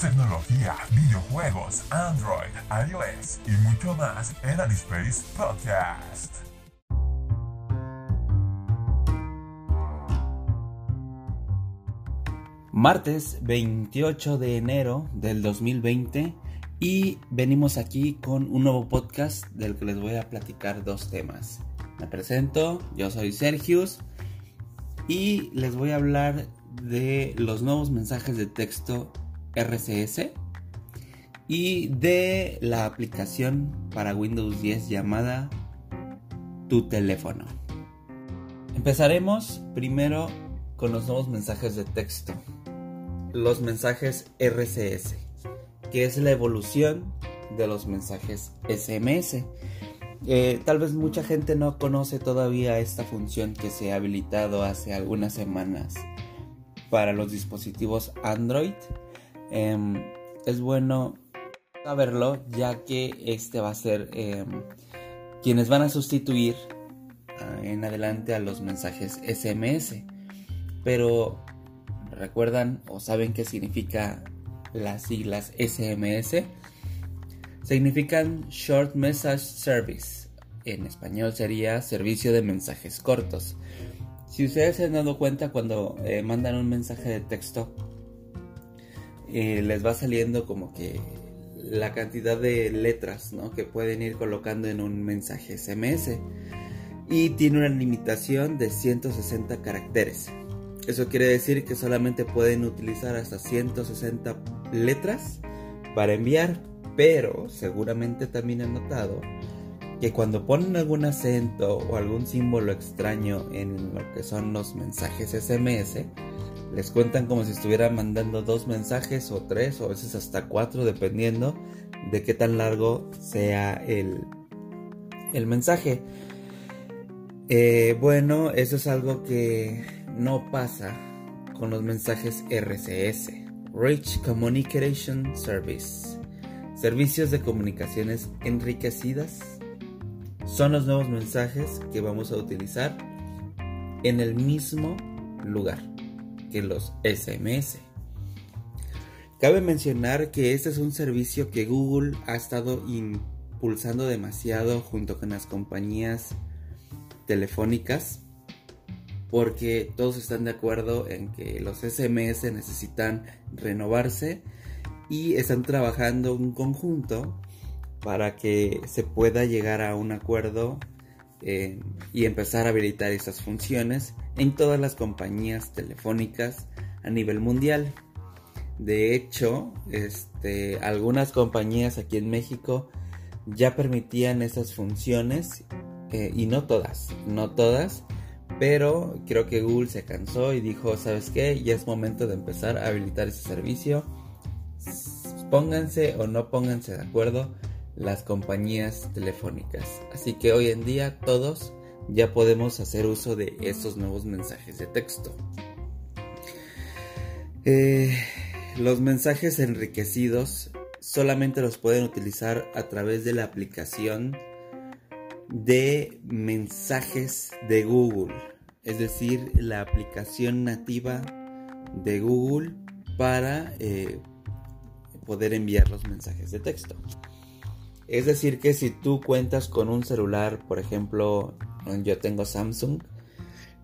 tecnología, videojuegos, Android, iOS y mucho más en Anispace Podcast. Martes 28 de enero del 2020 y venimos aquí con un nuevo podcast del que les voy a platicar dos temas. Me presento, yo soy Sergius y les voy a hablar de los nuevos mensajes de texto RCS y de la aplicación para Windows 10 llamada Tu teléfono. Empezaremos primero con los nuevos mensajes de texto. Los mensajes RCS, que es la evolución de los mensajes SMS. Eh, tal vez mucha gente no conoce todavía esta función que se ha habilitado hace algunas semanas para los dispositivos Android. Em, es bueno saberlo ya que este va a ser em, quienes van a sustituir ah, en adelante a los mensajes SMS. Pero recuerdan o saben qué significa las siglas SMS significan Short Message Service. En español sería servicio de mensajes cortos. Si ustedes se han dado cuenta cuando eh, mandan un mensaje de texto, les va saliendo como que la cantidad de letras que pueden ir colocando en un mensaje SMS. Y tiene una limitación de 160 caracteres. Eso quiere decir que solamente pueden utilizar hasta 160 letras para enviar pero seguramente también han notado que cuando ponen algún acento o algún símbolo extraño en lo que son los mensajes SMS, les cuentan como si estuvieran mandando dos mensajes o tres o a veces hasta cuatro dependiendo de qué tan largo sea el, el mensaje. Eh, bueno, eso es algo que no pasa con los mensajes RCS, Rich Communication Service. Servicios de comunicaciones enriquecidas son los nuevos mensajes que vamos a utilizar en el mismo lugar que los SMS. Cabe mencionar que este es un servicio que Google ha estado impulsando demasiado junto con las compañías telefónicas porque todos están de acuerdo en que los SMS necesitan renovarse y están trabajando en conjunto para que se pueda llegar a un acuerdo eh, y empezar a habilitar esas funciones en todas las compañías telefónicas a nivel mundial. De hecho, este, algunas compañías aquí en México ya permitían esas funciones eh, y no todas, no todas, pero creo que Google se cansó y dijo, ¿sabes qué? Ya es momento de empezar a habilitar ese servicio pónganse o no pónganse de acuerdo las compañías telefónicas. Así que hoy en día todos ya podemos hacer uso de estos nuevos mensajes de texto. Eh, los mensajes enriquecidos solamente los pueden utilizar a través de la aplicación de mensajes de Google, es decir, la aplicación nativa de Google para eh, poder enviar los mensajes de texto. Es decir, que si tú cuentas con un celular, por ejemplo, yo tengo Samsung,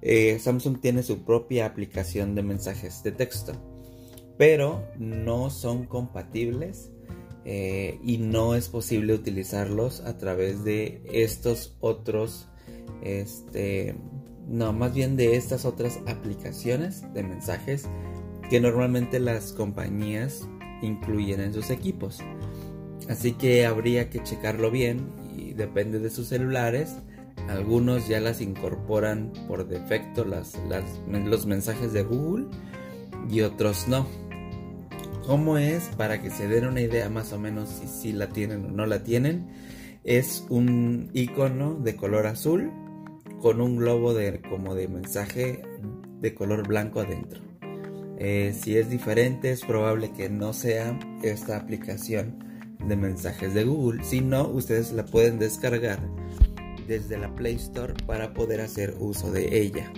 eh, Samsung tiene su propia aplicación de mensajes de texto, pero no son compatibles eh, y no es posible utilizarlos a través de estos otros, este, no, más bien de estas otras aplicaciones de mensajes que normalmente las compañías incluyen en sus equipos. Así que habría que checarlo bien y depende de sus celulares. Algunos ya las incorporan por defecto las, los mensajes de Google y otros no. ¿Cómo es? Para que se den una idea más o menos si, si la tienen o no la tienen. Es un icono de color azul con un globo de, como de mensaje de color blanco adentro. Eh, si es diferente, es probable que no sea esta aplicación de mensajes de Google. Si no, ustedes la pueden descargar desde la Play Store para poder hacer uso de ella.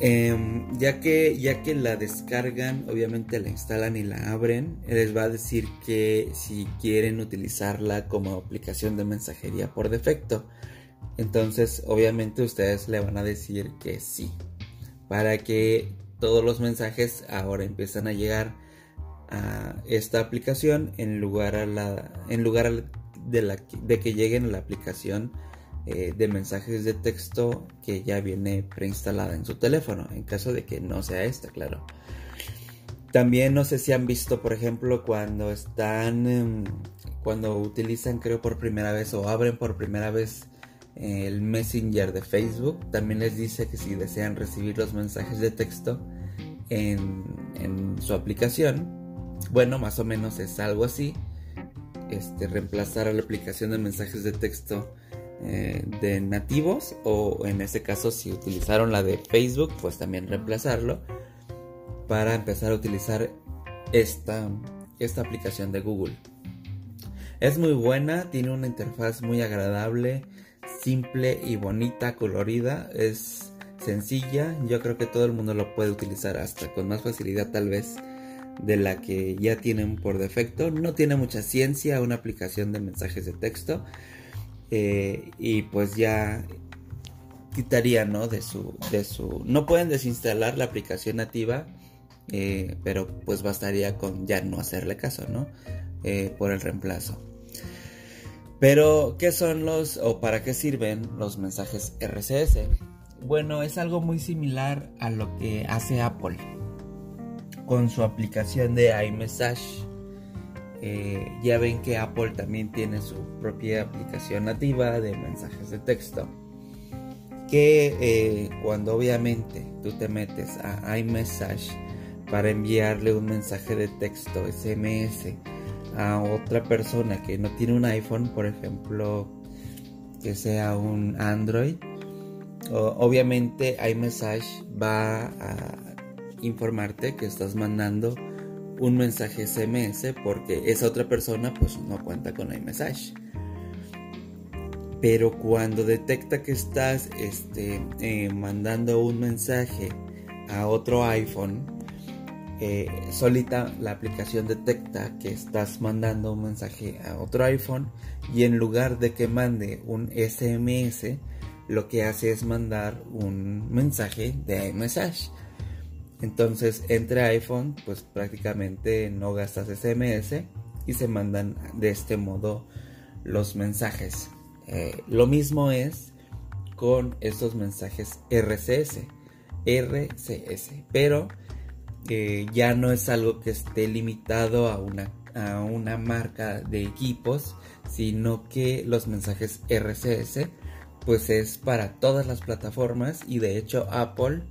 Em, ya, que, ya que la descargan, obviamente la instalan y la abren, les va a decir que si quieren utilizarla como aplicación de mensajería por defecto. Entonces, obviamente ustedes le van a decir que sí. Para que todos los mensajes ahora empiezan a llegar a esta aplicación en lugar, a la, en lugar de, la, de que lleguen a la aplicación eh, de mensajes de texto que ya viene preinstalada en su teléfono, en caso de que no sea esta, claro. También no sé si han visto, por ejemplo, cuando están, cuando utilizan, creo, por primera vez o abren por primera vez eh, el Messenger de Facebook, también les dice que si desean recibir los mensajes de texto en su aplicación, bueno, más o menos es algo así. Este, reemplazar a la aplicación de mensajes de texto eh, de nativos o en ese caso si utilizaron la de Facebook pues también reemplazarlo para empezar a utilizar esta, esta aplicación de Google. Es muy buena, tiene una interfaz muy agradable, simple y bonita, colorida, es sencilla, yo creo que todo el mundo lo puede utilizar hasta con más facilidad tal vez de la que ya tienen por defecto. No tiene mucha ciencia una aplicación de mensajes de texto, eh, y pues ya quitaría no de su de su no pueden desinstalar la aplicación nativa eh, pero pues bastaría con ya no hacerle caso no eh, por el reemplazo. Pero qué son los o para qué sirven los mensajes RCS bueno es algo muy similar a lo que hace Apple con su aplicación de iMessage eh, ya ven que Apple también tiene su propia aplicación nativa de mensajes de texto. Que eh, cuando obviamente tú te metes a iMessage para enviarle un mensaje de texto SMS a otra persona que no tiene un iPhone, por ejemplo, que sea un Android, obviamente iMessage va a informarte que estás mandando un mensaje SMS porque esa otra persona pues no cuenta con iMessage. Pero cuando detecta que estás este, eh, mandando un mensaje a otro iPhone, eh, solita la aplicación detecta que estás mandando un mensaje a otro iPhone y en lugar de que mande un SMS, lo que hace es mandar un mensaje de iMessage. Entonces, entre iPhone, pues prácticamente no gastas SMS y se mandan de este modo los mensajes. Eh, lo mismo es con estos mensajes RCS, RCS, pero eh, ya no es algo que esté limitado a una, a una marca de equipos, sino que los mensajes RCS pues es para todas las plataformas y de hecho Apple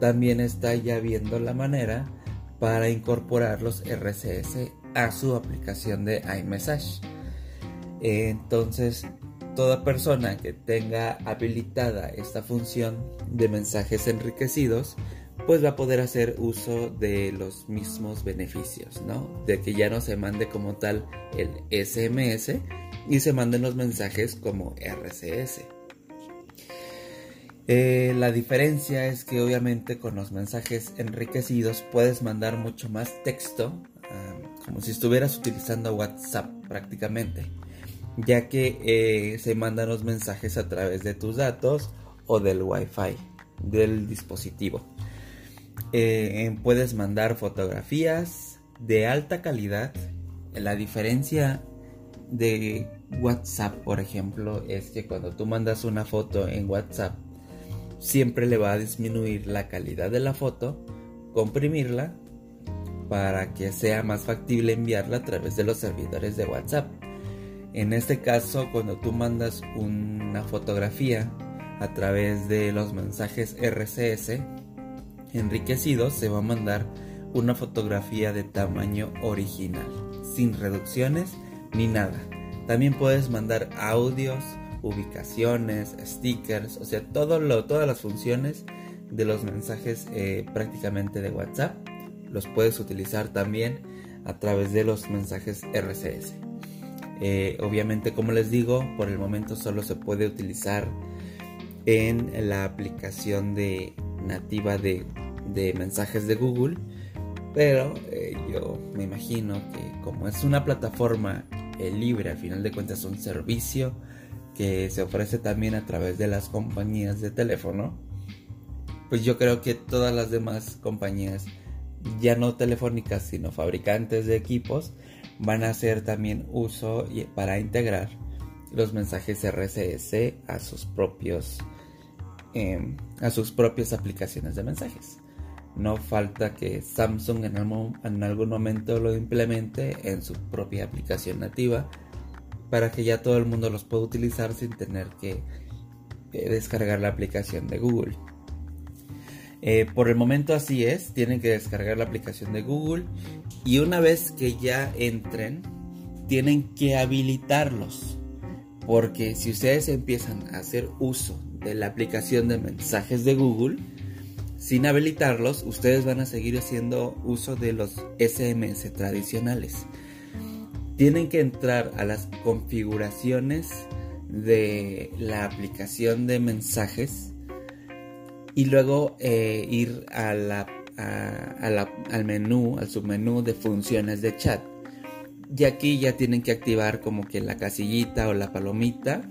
también está ya viendo la manera para incorporar los RCS a su aplicación de iMessage. Entonces, toda persona que tenga habilitada esta función de mensajes enriquecidos, pues va a poder hacer uso de los mismos beneficios, ¿no? De que ya no se mande como tal el SMS y se manden los mensajes como RCS. Eh, la diferencia es que obviamente con los mensajes enriquecidos puedes mandar mucho más texto, como si estuvieras utilizando WhatsApp prácticamente, ya que eh, se mandan los mensajes a través de tus datos o del Wi-Fi del dispositivo. Eh, puedes mandar fotografías de alta calidad. La diferencia de WhatsApp, por ejemplo, es que cuando tú mandas una foto en WhatsApp siempre le va a disminuir la calidad de la foto, comprimirla para que sea más factible enviarla a través de los servidores de WhatsApp. En este caso, cuando tú mandas una fotografía a través de los mensajes RCS enriquecidos, se va a mandar una fotografía de tamaño original, sin reducciones ni nada. También puedes mandar audios, ubicaciones, stickers, o sea, todo lo, todas las funciones de los mensajes eh, prácticamente de WhatsApp los puedes utilizar también a través de los mensajes RCS. Eh, obviamente, como les digo, por el momento solo se puede utilizar en la aplicación de nativa de, mensajes de Google, pero eh, yo me imagino que como es una plataforma libre, al final de cuentas un servicio que se ofrece también a través de las compañías de teléfono, pues yo creo que todas las demás compañías, ya no telefónicas, sino fabricantes de equipos, van a hacer también uso para integrar los mensajes RCS a sus propios em, a sus propias aplicaciones de mensajes. No falta que Samsung en algún momento lo implemente en su propia aplicación nativa para que ya todo el mundo los pueda utilizar sin tener que descargar la aplicación de Google. Eh, por el momento así es, tienen que descargar la aplicación de Google y una vez que ya entren, tienen que habilitarlos. Porque si ustedes empiezan a hacer uso de la aplicación de mensajes de Google, sin habilitarlos, ustedes van a seguir haciendo uso de los SMS tradicionales. Tienen que entrar a las configuraciones de la aplicación de mensajes y luego eh, ir a la, al menú, al submenú de funciones de chat. Y aquí ya tienen que activar como que la casillita o la palomita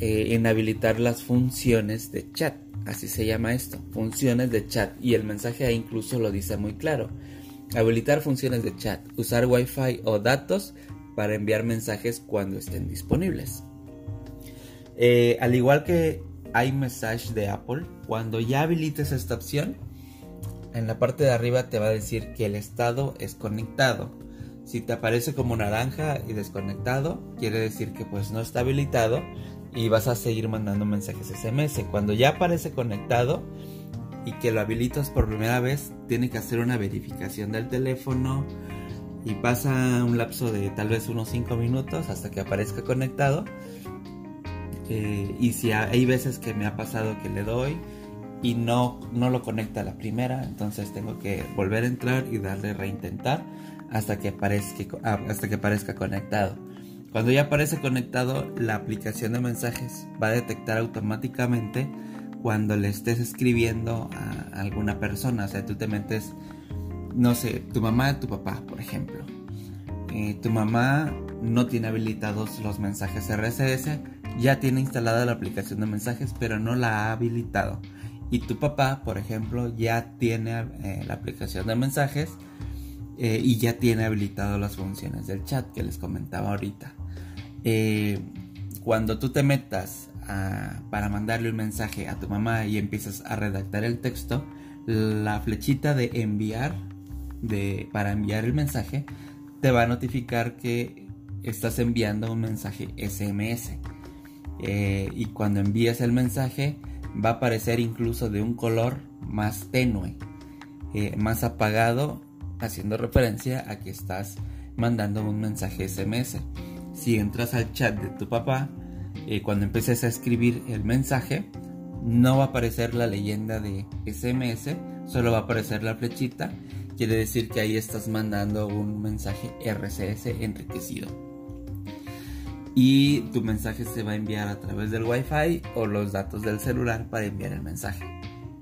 eh, en habilitar las funciones de chat. Así se llama esto, funciones de chat. Y el mensaje ahí incluso lo dice muy claro. Habilitar funciones de chat, usar wifi o datos para enviar mensajes cuando estén disponibles. Eh, al igual que iMessage de Apple, cuando ya habilites esta opción, en la parte de arriba te va a decir que el estado es conectado. Si te aparece como naranja y desconectado, quiere decir que pues no está habilitado y vas a seguir mandando mensajes SMS. Cuando ya aparece conectado y que lo habilitas por primera vez, tiene que hacer una verificación del teléfono y pasa un lapso de tal vez unos 5 minutos hasta que aparezca conectado eh, y si hay veces que me ha pasado que le doy y no, no lo conecta a la primera, entonces tengo que volver a entrar y darle reintentar hasta que, aparezca, ah, hasta que aparezca conectado. Cuando ya aparece conectado, la aplicación de mensajes va a detectar automáticamente cuando le estés escribiendo a alguna persona. O sea, tú te metes, no sé, tu mamá, tu papá, por ejemplo. Eh, tu mamá no tiene habilitados los mensajes RSS, ya tiene instalada la aplicación de mensajes, pero no la ha habilitado. Y tu papá, por ejemplo, ya tiene eh, la aplicación de mensajes eh, y ya tiene habilitado las funciones del chat que les comentaba ahorita. Cuando tú te metas para mandarle un mensaje a tu mamá y empiezas a redactar el texto, la flechita de enviar, de, para enviar el mensaje, te va a notificar que estás enviando un mensaje SMS. Eh, y cuando envías el mensaje va a aparecer incluso de un color más tenue, eh, más apagado, haciendo referencia a que estás mandando un mensaje SMS. Si entras al chat de tu papá, eh, cuando empieces a escribir el mensaje, no va a aparecer la leyenda de SMS, solo va a aparecer la flechita. Quiere decir que ahí estás mandando un mensaje RCS enriquecido y tu mensaje se va a enviar a través del Wi-Fi o los datos del celular para enviar el mensaje.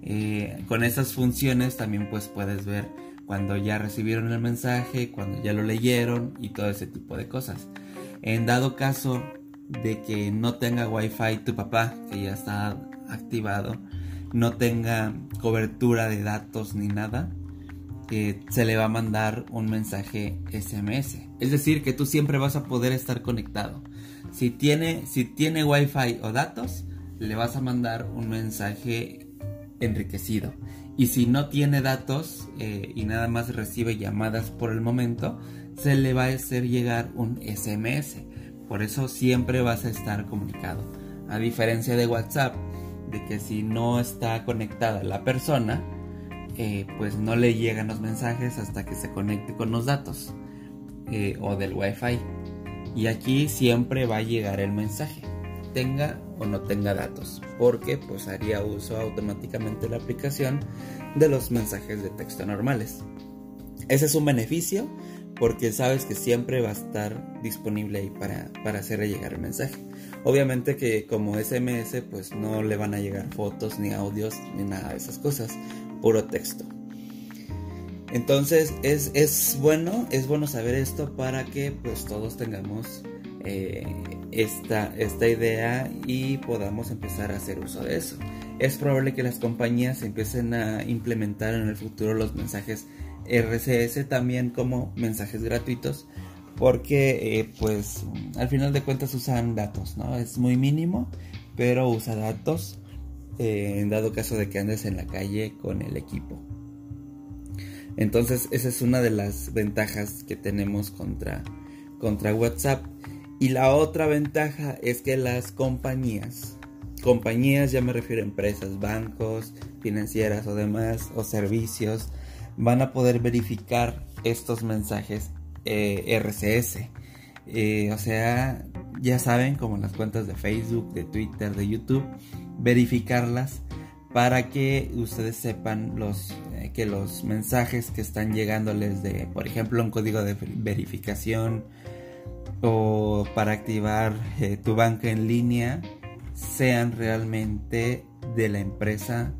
Eh, con esas funciones también pues puedes ver cuando ya recibieron el mensaje, cuando ya lo leyeron y todo ese tipo de cosas. En dado caso de que no tenga Wi-Fi tu papá, que ya está activado, no tenga cobertura de datos ni nada, se le va a mandar un mensaje SMS. Es decir, que tú siempre vas a poder estar conectado. Si tiene, si tiene wifi o datos, le vas a mandar un mensaje enriquecido. Y si no tiene datos eh, y nada más recibe llamadas por el momento, se le va a hacer llegar un SMS. Por eso siempre vas a estar comunicado. A diferencia de WhatsApp, de que si no está conectada la persona, eh, pues no le llegan los mensajes hasta que se conecte con los datos eh, o del Wi-Fi y aquí siempre va a llegar el mensaje, tenga o no tenga datos, porque pues haría uso automáticamente la aplicación de los mensajes de texto normales. Ese es un beneficio porque sabes que siempre va a estar disponible ahí para, para hacerle llegar el mensaje. Obviamente que como SMS pues no le van a llegar fotos ni audios ni nada de esas cosas, puro texto. Entonces es, es bueno, es bueno saber esto para que pues todos tengamos eh, esta, esta idea y podamos empezar a hacer uso de eso. Es probable que las compañías empiecen a implementar en el futuro los mensajes RCS también como mensajes gratuitos porque eh, pues al final de cuentas usan datos, ¿no? Es muy mínimo, pero usa datos eh, en dado caso de que andes en la calle con el equipo. Entonces esa es una de las ventajas que tenemos contra, contra WhatsApp. Y la otra ventaja es que las compañías, compañías ya me refiero a empresas, bancos, financieras o demás, o servicios, van a poder verificar estos mensajes eh, RCS. Eh, o sea, ya saben, como las cuentas de Facebook, de Twitter, de YouTube, verificarlas para que ustedes sepan los, eh, que los mensajes que están llegándoles de, por ejemplo, un código de verificación o para activar tu banca en línea sean realmente de la empresa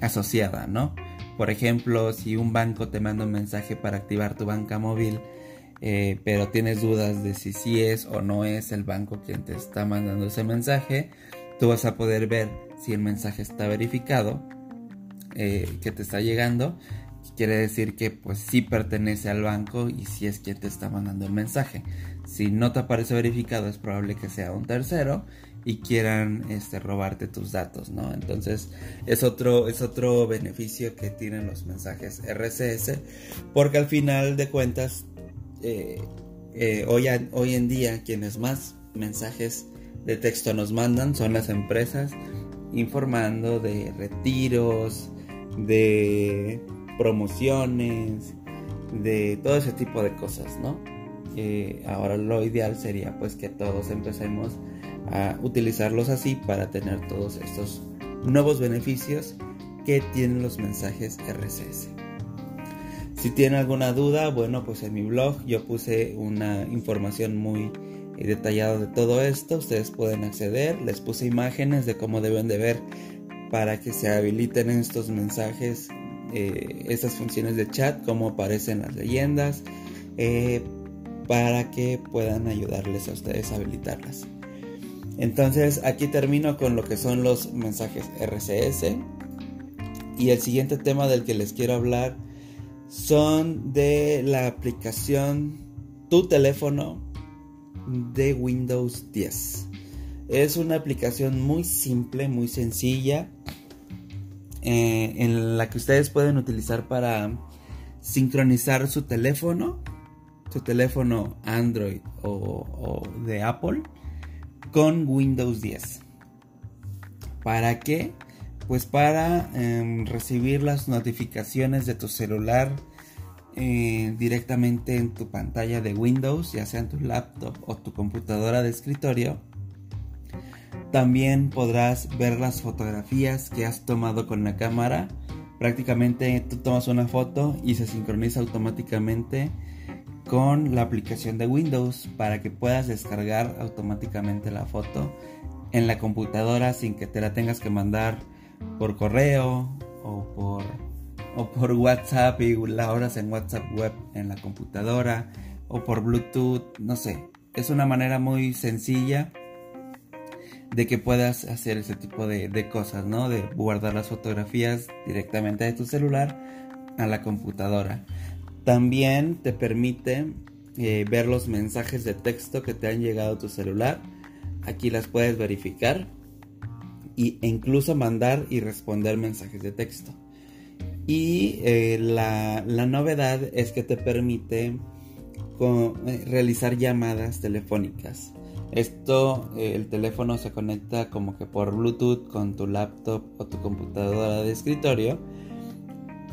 asociada, ¿no? Por ejemplo, si un banco te manda un mensaje para activar tu banca móvil, eh, pero tienes dudas de si sí es o no es el banco quien te está mandando ese mensaje, tú vas a poder ver si el mensaje está verificado, eh, que te está llegando. Quiere decir que pues sí pertenece al banco y si es quien te está mandando el mensaje. Si no te aparece verificado es probable que sea un tercero y quieran este, robarte tus datos, ¿no? Entonces es otro, es otro beneficio que tienen los mensajes RCS, porque al final de cuentas, eh, eh, hoy, hoy en día quienes más mensajes de texto nos mandan son las empresas informando de retiros, de promociones, de todo ese tipo de cosas, ¿no? ahora lo ideal sería pues que todos empecemos a utilizarlos así para tener todos estos nuevos beneficios que tienen los mensajes RCS. Si tienen alguna duda, bueno, pues en mi blog yo puse una información muy detallada de todo esto. Ustedes pueden acceder, les puse imágenes de cómo deben de ver para que se habiliten estos mensajes, eh, estas funciones de chat, cómo aparecen las leyendas, eh, para que puedan ayudarles a ustedes a habilitarlas. Entonces aquí termino con lo que son los mensajes RCS. Y el siguiente tema del que les quiero hablar son de la aplicación Tu teléfono de Windows 10. Es una aplicación muy simple, muy sencilla, eh, en la que ustedes pueden utilizar para sincronizar su teléfono, su teléfono Android o de Apple con Windows 10. ¿Para qué? Pues para em, recibir las notificaciones de tu celular eh, directamente en tu pantalla de Windows, ya sea en tu laptop o tu computadora de escritorio. También podrás ver las fotografías que has tomado con la cámara. Prácticamente tú tomas una foto y se sincroniza automáticamente con la aplicación de Windows para que puedas descargar automáticamente la foto en la computadora sin que te la tengas que mandar por correo o por, o por WhatsApp y la horas en WhatsApp web en la computadora o por Bluetooth, no sé. Es una manera muy sencilla de que puedas hacer ese tipo de, de cosas, ¿no? De guardar las fotografías directamente de tu celular a la computadora. También te permite eh, ver los mensajes de texto que te han llegado a tu celular. Aquí las puedes verificar e incluso mandar y responder mensajes de texto. Y eh, la, novedad es que te permite eh, realizar llamadas telefónicas. Esto, el teléfono se conecta como que por Bluetooth con tu laptop o tu computadora de escritorio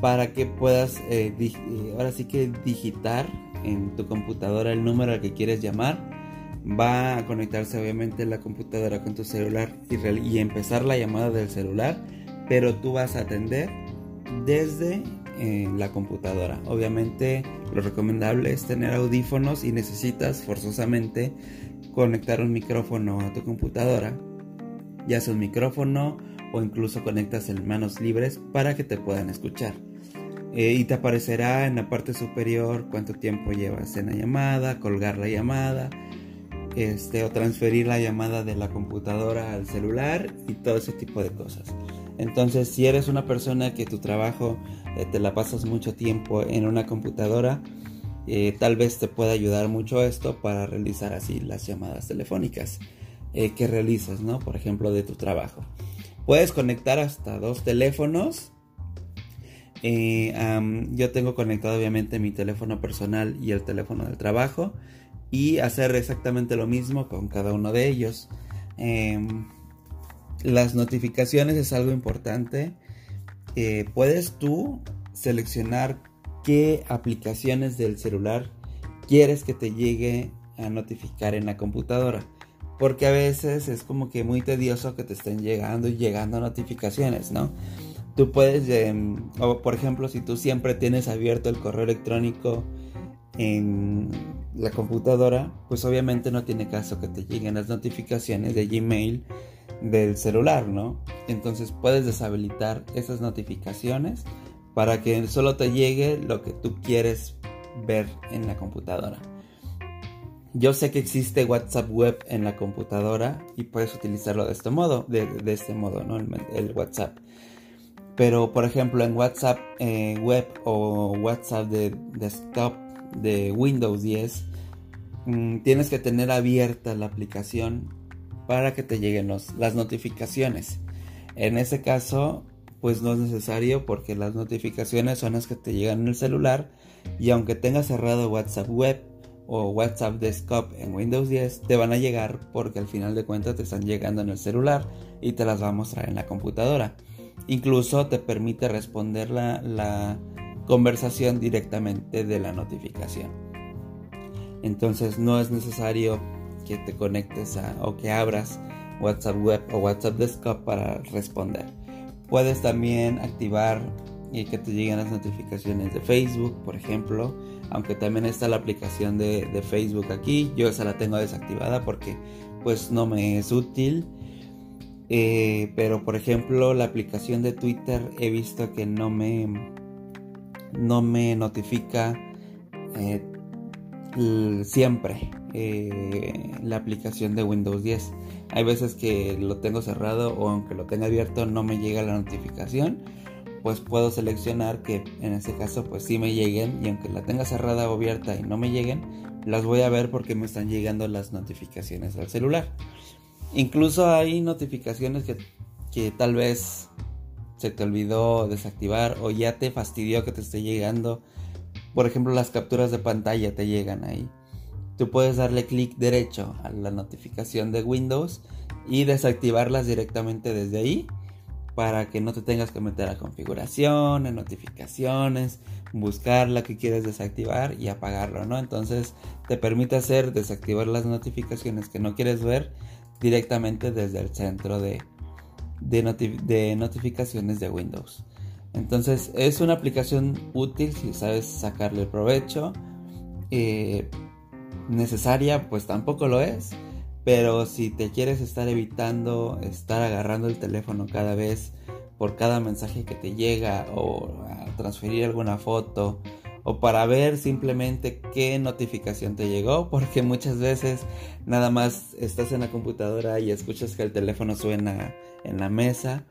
para que puedas eh, eh, ahora sí que digitar en tu computadora el número al que quieres llamar va a conectarse obviamente la computadora con tu celular y, empezar la llamada del celular pero tú vas a atender desde eh, la computadora obviamente lo recomendable es tener audífonos y necesitas forzosamente conectar un micrófono a tu computadora, ya sea un micrófono o incluso conectas en manos libres para que te puedan escuchar. Eh, y te aparecerá en la parte superior cuánto tiempo llevas en la llamada, colgar la llamada, este, o transferir la llamada de la computadora al celular y todo ese tipo de cosas. Entonces, si eres una persona que tu trabajo eh, te la pasas mucho tiempo en una computadora, eh, tal vez te pueda ayudar mucho esto para realizar así las llamadas telefónicas que realizas, ¿no? Por ejemplo, de tu trabajo. Puedes conectar hasta dos teléfonos. Eh, yo tengo conectado obviamente mi teléfono personal y el teléfono del trabajo. Y hacer exactamente lo mismo con cada uno de ellos. Em, las notificaciones es algo importante. Eh, puedes tú seleccionar qué aplicaciones del celular quieres que te llegue a notificar en la computadora. Porque a veces es como que muy tedioso que te estén llegando y llegando notificaciones, ¿no? Tú puedes, em, o por ejemplo, si tú siempre tienes abierto el correo electrónico en la computadora, pues obviamente no tiene caso que te lleguen las notificaciones de Gmail del celular, ¿no? Entonces puedes deshabilitar esas notificaciones para que solo te llegue lo que tú quieres ver en la computadora. Yo sé que existe WhatsApp web en la computadora y puedes utilizarlo de este modo, de, este modo, ¿no? El, WhatsApp. Pero, por ejemplo, en WhatsApp eh, web o WhatsApp de desktop de Windows 10, mm, tienes que tener abierta la aplicación para que te lleguen las notificaciones. En ese caso, pues no es necesario porque las notificaciones son las que te llegan en el celular y aunque tengas cerrado WhatsApp web, o WhatsApp Desktop en Windows 10 te van a llegar porque al final de cuentas te están llegando en el celular y te las va a mostrar en la computadora. Incluso te permite responder la, conversación directamente de la notificación. Entonces no es necesario que te conectes a, o que abras WhatsApp Web o WhatsApp Desktop para responder. Puedes también activar y que te lleguen las notificaciones de Facebook, por ejemplo, aunque también está la aplicación de, Facebook aquí, yo esa la tengo desactivada porque pues no me es útil. Eh, pero por ejemplo la aplicación de Twitter he visto que no me no me notifica eh, siempre eh, la aplicación de Windows 10 hay veces que lo tengo cerrado o aunque lo tenga abierto no me llega la notificación pues puedo seleccionar que en ese caso pues sí me lleguen y aunque la tenga cerrada o abierta y no me lleguen, las voy a ver porque me están llegando las notificaciones al celular. Incluso hay notificaciones que, que tal vez se te olvidó desactivar o ya te fastidió que te esté llegando. Por ejemplo, las capturas de pantalla te llegan ahí. Tú puedes darle clic derecho a la notificación de Windows y desactivarlas directamente desde ahí para que no te tengas que meter a configuración, en notificaciones, buscar la que quieres desactivar y apagarlo, ¿no? Entonces te permite hacer desactivar las notificaciones que no quieres ver directamente desde el centro de, de, notificaciones de Windows. Entonces es una aplicación útil si sabes sacarle provecho. Eh, necesaria, pues tampoco lo es pero si te quieres estar evitando estar agarrando el teléfono cada vez por cada mensaje que te llega o transferir alguna foto o para ver simplemente qué notificación te llegó, porque muchas veces nada más estás en la computadora y escuchas que el teléfono suena en la mesa,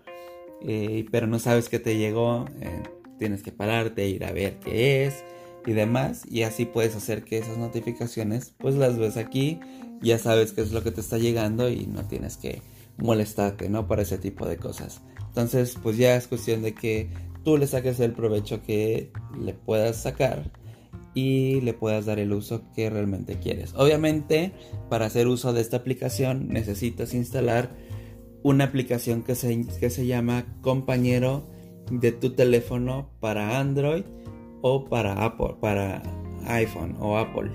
eh, pero no sabes qué te llegó, eh, tienes que pararte, ir a ver qué es y demás, y así puedes hacer que esas notificaciones pues las ves aquí ya sabes qué es lo que te está llegando y no tienes que molestarte, ¿no? Para ese tipo de cosas. Entonces, pues ya es cuestión de que tú le saques el provecho que le puedas sacar y le puedas dar el uso que realmente quieres. Obviamente, para hacer uso de esta aplicación necesitas instalar una aplicación que se, que se llama compañero de tu teléfono para Android o para Apple, para iPhone o Apple.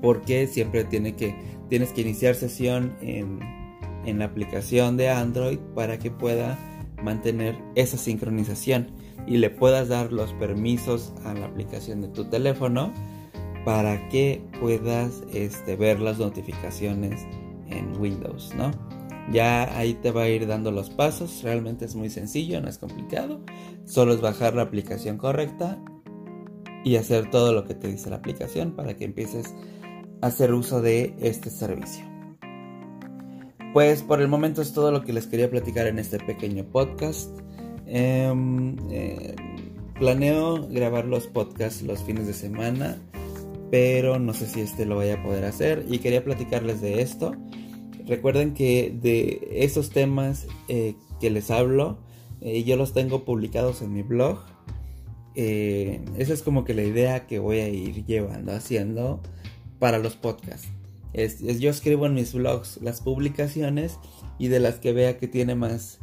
Porque siempre tiene que, tienes que iniciar sesión en, en la aplicación de Android para que pueda mantener esa sincronización y le puedas dar los permisos a la aplicación de tu teléfono para que puedas este, ver las notificaciones en Windows, ¿no? Ya ahí te va a ir dando los pasos, realmente es muy sencillo, no es complicado, solo es bajar la aplicación correcta y hacer todo lo que te dice la aplicación para que empieces a hacer uso de este servicio. Pues por el momento es todo lo que les quería platicar en este pequeño podcast. Em, eh, planeo grabar los podcasts los fines de semana, pero no sé si este lo vaya a poder hacer y quería platicarles de esto. Recuerden que de esos temas eh, que les hablo, eh, yo los tengo publicados en mi blog. Eh, esa es como que la idea que voy a ir llevando, haciendo para los podcasts. yo escribo en mis blogs las publicaciones y de las que vea que tiene más,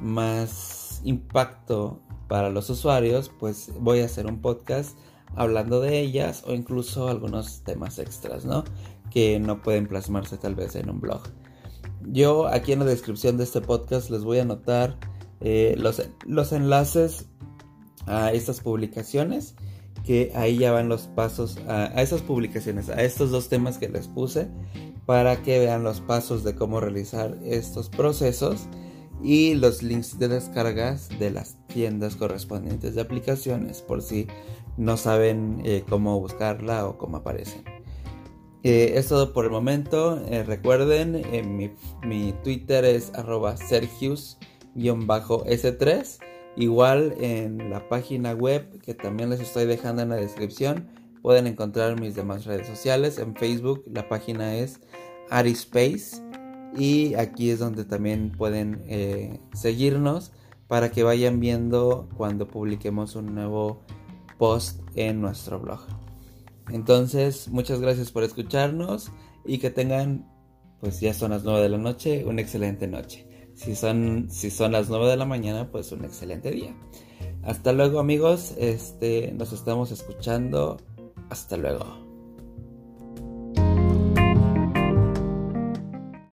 más impacto para los usuarios, pues voy a hacer un podcast hablando de ellas o incluso algunos temas extras, ¿no? Que no pueden plasmarse tal vez en un blog. Yo aquí en la descripción de este podcast les voy a anotar eh, los, los enlaces a estas publicaciones que ahí ya van los pasos a, a, esas publicaciones, a estos dos temas que les puse para que vean los pasos de cómo realizar estos procesos y los links de descargas de las tiendas correspondientes de aplicaciones por si no saben eh, cómo buscarla o cómo aparecen. Eh, es todo por el momento. Eh, recuerden, mi, mi, Twitter es arroba sergius-s3. Igual en la página web que también les estoy dejando en la descripción pueden encontrar mis demás redes sociales. En Facebook la página es Arispace y aquí es donde también pueden seguirnos para que vayan viendo cuando publiquemos un nuevo post en nuestro blog. Entonces, muchas gracias por escucharnos y que tengan, pues ya son las 9 de la noche, una excelente noche. Si son, si son las 9 de la mañana, pues un excelente día. Hasta luego amigos, este, nos estamos escuchando. Hasta luego.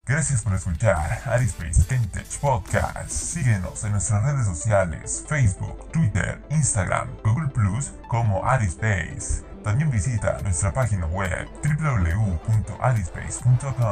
Gracias por escuchar Arispace Vintage Podcast. Síguenos en nuestras redes sociales, Facebook, Twitter, Instagram, Google Plus como Arispace. También visita nuestra página web www.arispace.com.